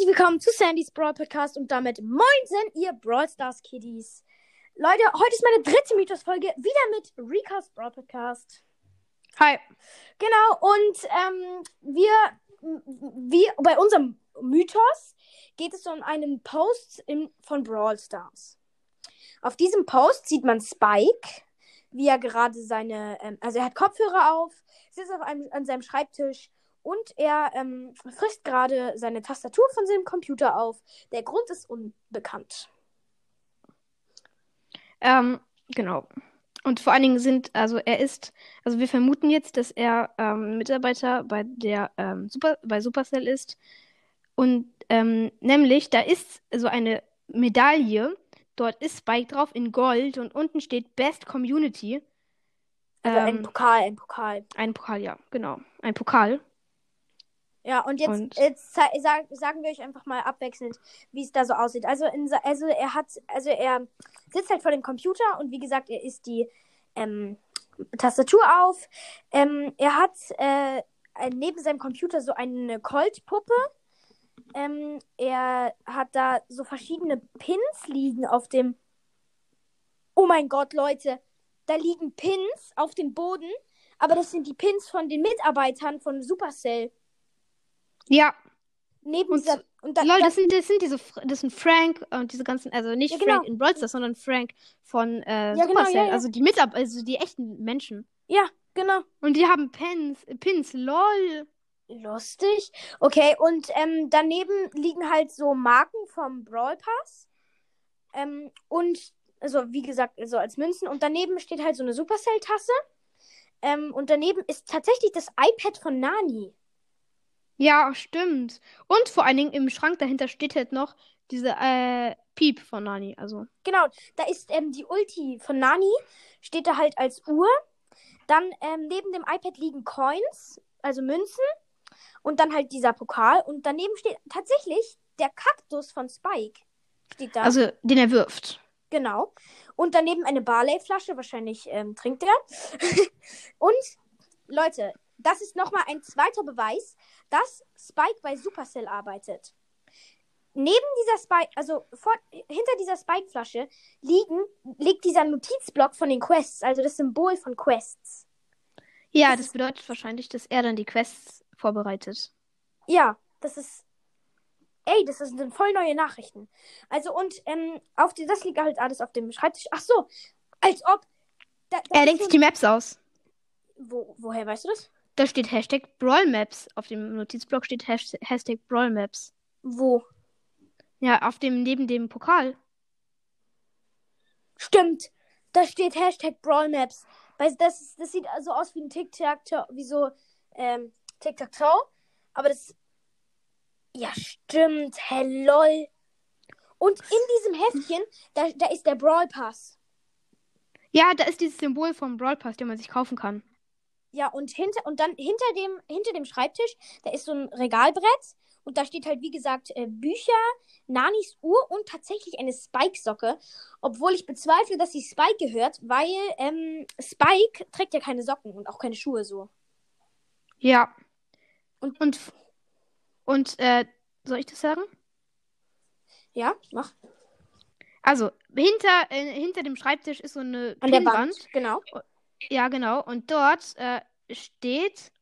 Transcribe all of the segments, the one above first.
Herzlich willkommen zu Sandys Brawl Podcast und damit moinsen, ihr Brawl Stars Kiddies. Leute, heute ist meine dritte Mythos-Folge wieder mit Rikas Brawl Podcast. Hi. Genau, und ähm, wir, wie bei unserem Mythos geht es um einen Post in, von Brawl Stars. Auf diesem Post sieht man Spike, wie er gerade seine, ähm, also er hat Kopfhörer auf, sitzt auf einem, an seinem Schreibtisch und er ähm, frisst gerade seine Tastatur von seinem Computer auf. Der Grund ist unbekannt. Ähm, genau. Und vor allen Dingen sind, also er ist, also wir vermuten jetzt, dass er ähm, Mitarbeiter bei der ähm, Super, bei Supercell ist. Und ähm, nämlich, da ist so eine Medaille. Dort ist Spike drauf in Gold und unten steht Best Community. Also ein Pokal, ein Pokal. Ein Pokal, ja, genau. Ein Pokal. Ja, und jetzt, Und- jetzt sa- sag, sagen wir euch einfach mal abwechselnd, wie es da so aussieht. Also, in, also er hat, also er sitzt halt vor dem Computer und wie gesagt, er isst die ähm, Tastatur auf. Ähm, er hat äh, ein- neben seinem Computer so eine Colt-Puppe. Ähm, er hat da so verschiedene Pins liegen auf dem. Oh mein Gott, Leute, da liegen Pins auf dem Boden, aber das sind die Pins von den Mitarbeitern von Supercell. Ja, Neben Und dieser. Und da, Lol, da, das sind, das sind diese, das sind Frank und diese ganzen, also nicht Ja, genau. Frank in Brawl Stars, sondern Frank von äh, Ja, genau, Supercell, ja, ja. also die Mitarbeiter, also die echten Menschen. ja, genau. Und die haben Pins, Pins, lol. Lustig. Okay, und ähm, daneben liegen halt so Marken vom Brawl Pass. Ähm, und, also wie gesagt, so als Münzen. Und daneben steht halt so eine Supercell-Tasse. Ähm, und daneben ist tatsächlich das iPad von Nani. Ja, stimmt. Und vor allen Dingen im Schrank dahinter steht halt noch diese äh, Piep von Nani. Also, Genau, da ist ähm, die Ulti von Nani, steht da halt als Uhr. Dann ähm, neben dem iPad liegen Coins, also Münzen. Und dann halt dieser Pokal. Und daneben steht tatsächlich der Kaktus von Spike. Steht da. also den er wirft. Genau. Und daneben eine Barley-Flasche. Wahrscheinlich ähm, trinkt er. Und Leute, das ist nochmal ein zweiter Beweis, dass Spike bei Supercell arbeitet. Neben dieser Spike, also vor, hinter dieser Spike-Flasche liegen, liegt dieser Notizblock von den Quests, also das Symbol von Quests. Ja, Das das bedeutet wahrscheinlich, dass er dann die Quests vorbereitet. Ja, das ist. Ey, das sind voll neue Nachrichten. Also, und ähm, auf die, das liegt halt alles auf dem Schreibtisch. Ach so, als ob. Da, das Er denkt so sich die Maps aus. Wo, woher weißt du das? Da steht Hashtag Brawlmaps. Auf dem Notizblock steht Hash Hashtag Brawlmaps. Wo? Ja, auf dem, neben dem Pokal. Stimmt. Da steht Hashtag Brawlmaps. Weil das, das sieht so aus wie ein Tic-Tac-Toe, wie so ähm, Tic-Tac-Toe. Aber das. Ja, stimmt. Hey, lol. Und in diesem Heftchen, da, da ist der Brawl Pass. Ja, da ist dieses Symbol vom Brawl Pass, den man sich kaufen kann. Ja, und hinter und dann hinter dem hinter dem Schreibtisch, da ist so ein Regalbrett und da steht halt wie gesagt äh, Bücher, Nanis Uhr und tatsächlich eine Spike Socke, obwohl ich bezweifle, dass sie Spike gehört, weil ähm, Spike trägt ja keine Socken und auch keine Schuhe so. Ja. Und- Und, und, äh, soll ich das sagen? Ja, mach Also, hinter, äh, hinter dem Schreibtisch ist so eine an der Pinnwand. Wand, genau. Ja, genau. Und dort äh, steht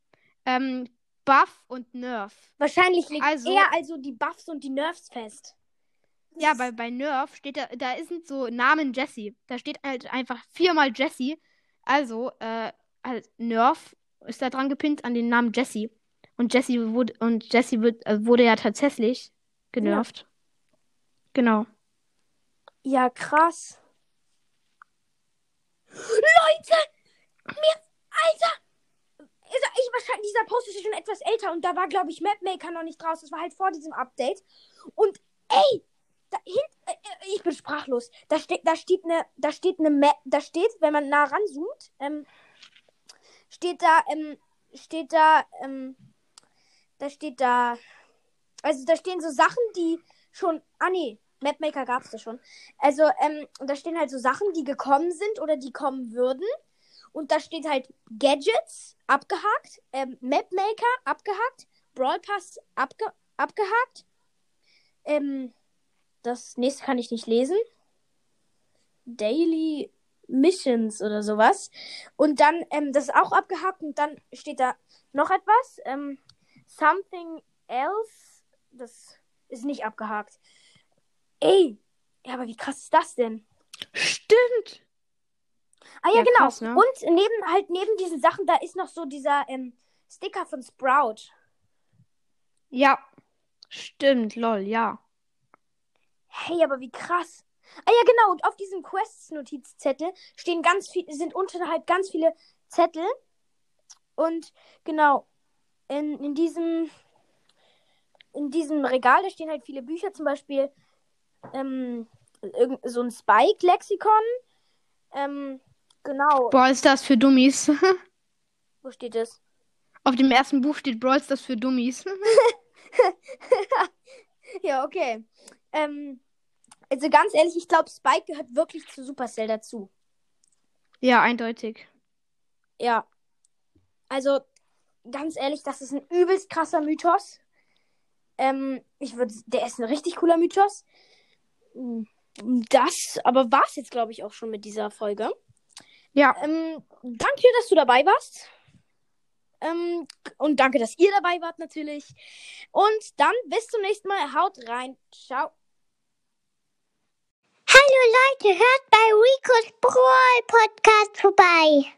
ähm, Buff und Nerf. Wahrscheinlich legt Also- er also die Buffs und die Nerfs fest. Ja, ist- bei, bei Nerf steht da, da sind so Namen Jesse. Da steht halt einfach viermal Jesse. Also, äh, halt Nerf ist da dran gepinnt an den Namen Jesse. Und Jesse wurde, und Jesse wird, äh, wurde ja tatsächlich genervt. Genau. ja krass. Leute, mir Alter, also ich wahrscheinlich, dieser Post ist schon etwas älter und da war, glaube ich, Mapmaker noch nicht draus. Das war halt vor diesem Update. Und ey, da hin, äh, äh, ich bin sprachlos. Da steht, da steht eine, da steht eine Map, da steht, wenn man nah ranzoomt, ähm, steht da, ähm, steht da, ähm, da steht da, also da stehen so Sachen, die schon, ah nee, Mapmaker gab es da schon. Also, ähm, da stehen halt so Sachen, die gekommen sind oder die kommen würden. Und da steht halt Gadgets abgehakt, ähm, Mapmaker abgehakt, Brawl Pass abge abgehakt, ähm, das nächste kann ich nicht lesen. Daily Missions oder sowas. Und dann, ähm, das ist auch abgehakt und dann steht da noch etwas. Ähm, something else. Das ist nicht abgehakt. Ey, ja, aber wie krass ist das denn? Stimmt. Ah ja, Ja, genau. krass, ne? Und neben halt neben diesen Sachen, da ist noch so dieser ähm, Sticker von Sprout. Ja. Stimmt, lol, ja. Hey, aber wie krass. Ah ja, genau. Und auf diesem Quests-Notizzettel stehen ganz viel, sind unterhalb ganz viele Zettel. Und genau, in, in diesem in diesem Regal, da stehen halt viele Bücher, zum Beispiel ähm, irgend, so ein Spike-Lexikon. Ähm, genau. Brawl Stars für Dummies. Wo steht das? Auf dem ersten Buch steht Brawl Stars für Dummies. Ja, okay. Ähm, also ganz ehrlich, ich glaube, Spike gehört wirklich zu Supercell dazu. ja, eindeutig. Ja. Also, ganz ehrlich, das ist ein übelst krasser Mythos. Ähm, ich würde, der ist ein richtig cooler Mythos. Das, aber war's jetzt, glaube ich, auch schon mit dieser Folge. Ja. Ähm, danke, dass du dabei warst. Ähm, und danke, dass ihr dabei wart, natürlich. Und dann bis zum nächsten Mal. Haut rein. Ciao. Hallo Leute, hört bei Ricos Brawl Podcast vorbei.